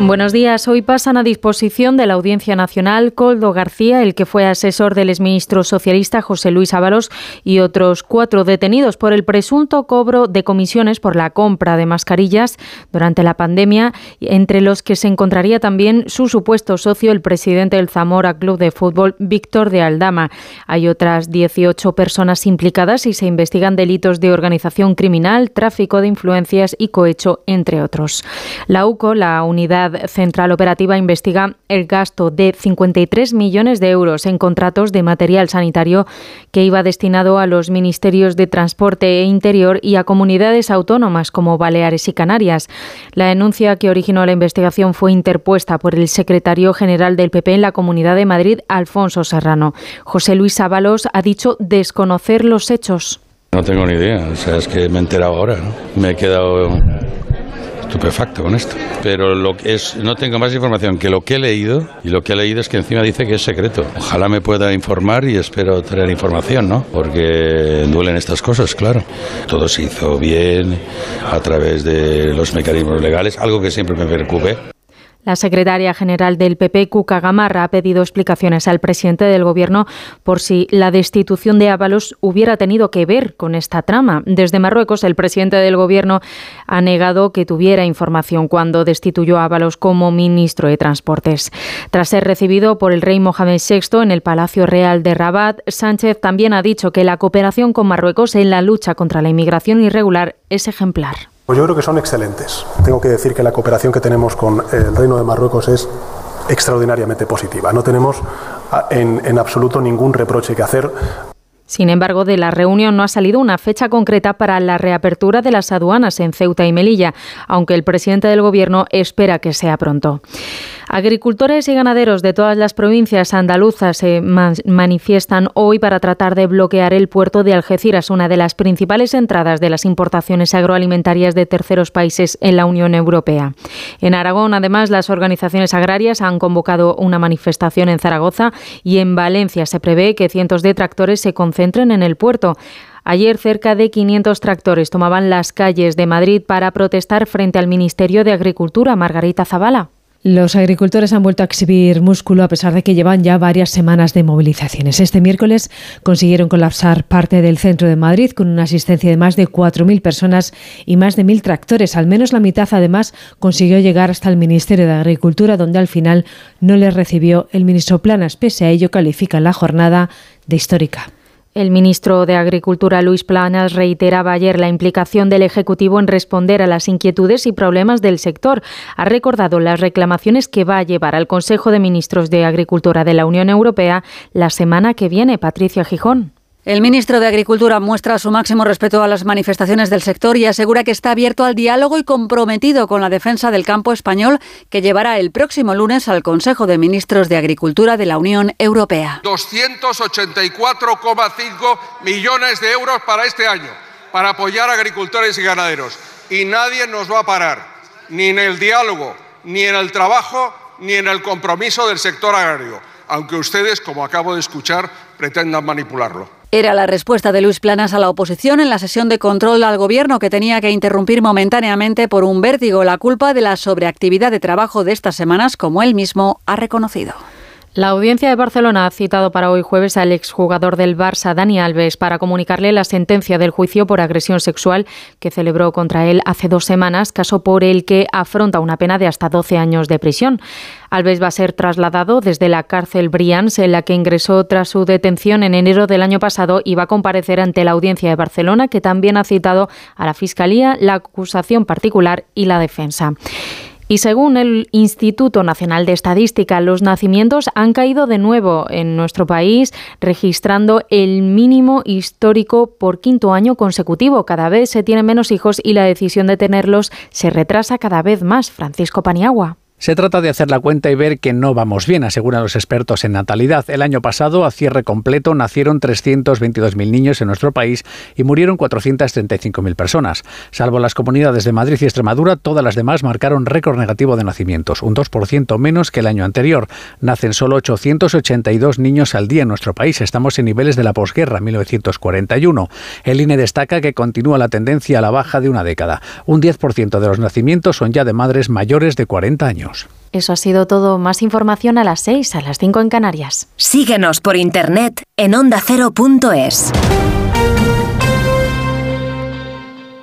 Buenos días. Hoy pasan a disposición de la Audiencia Nacional Coldo García, el que fue asesor del exministro socialista José Luis Ábalos, y otros cuatro detenidos por el presunto cobro de comisiones por la compra de mascarillas durante la pandemia, entre los que se encontraría también su supuesto socio, el presidente del Zamora Club de Fútbol, Víctor de Aldama. Hay otras 18 personas implicadas y se investigan delitos de organización criminal, tráfico de influencias y cohecho, entre otros. La UCO, la unidad Central Operativa investiga el gasto de 53 millones de euros en contratos de material sanitario que iba destinado a los ministerios de Transporte e Interior y a comunidades autónomas como Baleares y Canarias. La denuncia que originó la investigación fue interpuesta por el secretario general del PP en la Comunidad de Madrid, Alfonso Serrano. José Luis Ábalos ha dicho desconocer los hechos. No tengo ni idea, o sea, es que me he enterado ahora, Me he quedado estupefacto con esto. Pero lo que es, no tengo más información que lo que he leído, y lo que he leído es que encima dice que es secreto. Ojalá me pueda informar y espero tener información, ¿no? Porque duelen estas cosas, claro. Todo se hizo bien a través de los mecanismos legales, algo que siempre me preocupe. La secretaria general del PP, Cuca Gamarra, ha pedido explicaciones al presidente del Gobierno por si la destitución de Ábalos hubiera tenido que ver con esta trama. Desde Marruecos, el presidente del Gobierno ha negado que tuviera información cuando destituyó a Ábalos como ministro de Transportes. Tras ser recibido por el rey Mohamed VI en el Palacio Real de Rabat, Sánchez también ha dicho que la cooperación con Marruecos en la lucha contra la inmigración irregular es ejemplar. Pues yo creo que son excelentes. Tengo que decir que la cooperación que tenemos con el Reino de Marruecos es extraordinariamente positiva. No tenemos ah, en, en absoluto ningún reproche que hacer. Sin embargo, de la reunión no ha salido una fecha concreta para la reapertura de las aduanas en Ceuta y Melilla, aunque el presidente del Gobierno espera que sea pronto. Agricultores y ganaderos de todas las provincias andaluzas se manifiestan hoy para tratar de bloquear el puerto de Algeciras, una de las principales entradas de las importaciones agroalimentarias de terceros países en la Unión Europea. En Aragón, además, las organizaciones agrarias han convocado una manifestación en Zaragoza y en Valencia se prevé que cientos de tractores se concentren en el puerto. Ayer cerca de 500 tractores tomaban las calles de Madrid para protestar frente al Ministerio de Agricultura. Margarita Zavala. Los agricultores han vuelto a exhibir músculo a pesar de que llevan ya varias semanas de movilizaciones. Este miércoles consiguieron colapsar parte del centro de Madrid con una asistencia de más de 4.000 personas y más de 1.000 tractores. Al menos la mitad, además, consiguió llegar hasta el Ministerio de Agricultura, donde al final no les recibió el ministro Planas. Pese a ello, califican la jornada de histórica. El ministro de Agricultura, Luis Planas, reiteraba ayer la implicación del Ejecutivo en responder a las inquietudes y problemas del sector. Ha recordado las reclamaciones que va a llevar al Consejo de Ministros de Agricultura de la Unión Europea la semana que viene. Patricia Gijón. El ministro de Agricultura muestra su máximo respeto a las manifestaciones del sector y asegura que está abierto al diálogo y comprometido con la defensa del campo español que llevará el próximo lunes al Consejo de Ministros de Agricultura de la Unión Europea. 284,5 millones de euros para este año para apoyar a agricultores y ganaderos. Y nadie nos va a parar, ni en el diálogo, ni en el trabajo, ni en el compromiso del sector agrario, aunque ustedes, como acabo de escuchar, pretendan manipularlo. Era la respuesta de Luis Planas a la oposición en la sesión de control al gobierno que tenía que interrumpir momentáneamente por un vértigo la culpa de la sobreactividad de trabajo de estas semanas, como él mismo ha reconocido. La audiencia de Barcelona ha citado para hoy jueves al exjugador del Barça, Dani Alves, para comunicarle la sentencia del juicio por agresión sexual que celebró contra él hace dos semanas, caso por el que afronta una pena de hasta 12 años de prisión. Alves va a ser trasladado desde la cárcel Brians, en la que ingresó tras su detención en enero del año pasado, y va a comparecer ante la audiencia de Barcelona, que también ha citado a la Fiscalía, la acusación particular y la defensa. Y según el Instituto Nacional de Estadística, los nacimientos han caído de nuevo en nuestro país, registrando el mínimo histórico por quinto año consecutivo. Cada vez se tienen menos hijos y la decisión de tenerlos se retrasa cada vez más. Francisco Paniagua. Se trata de hacer la cuenta y ver que no vamos bien, aseguran los expertos en natalidad. El año pasado, a cierre completo, nacieron 322.000 niños en nuestro país y murieron 435.000 personas. Salvo las comunidades de Madrid y Extremadura, todas las demás marcaron récord negativo de nacimientos, un 2% menos que el año anterior. Nacen solo 882 niños al día en nuestro país. Estamos en niveles de la posguerra, 1941. El INE destaca que continúa la tendencia a la baja de una década. Un 10% de los nacimientos son ya de madres mayores de 40 años. Eso ha sido todo. Más información a las 6, a las 5 en Canarias. Síguenos por internet en ondacero.es.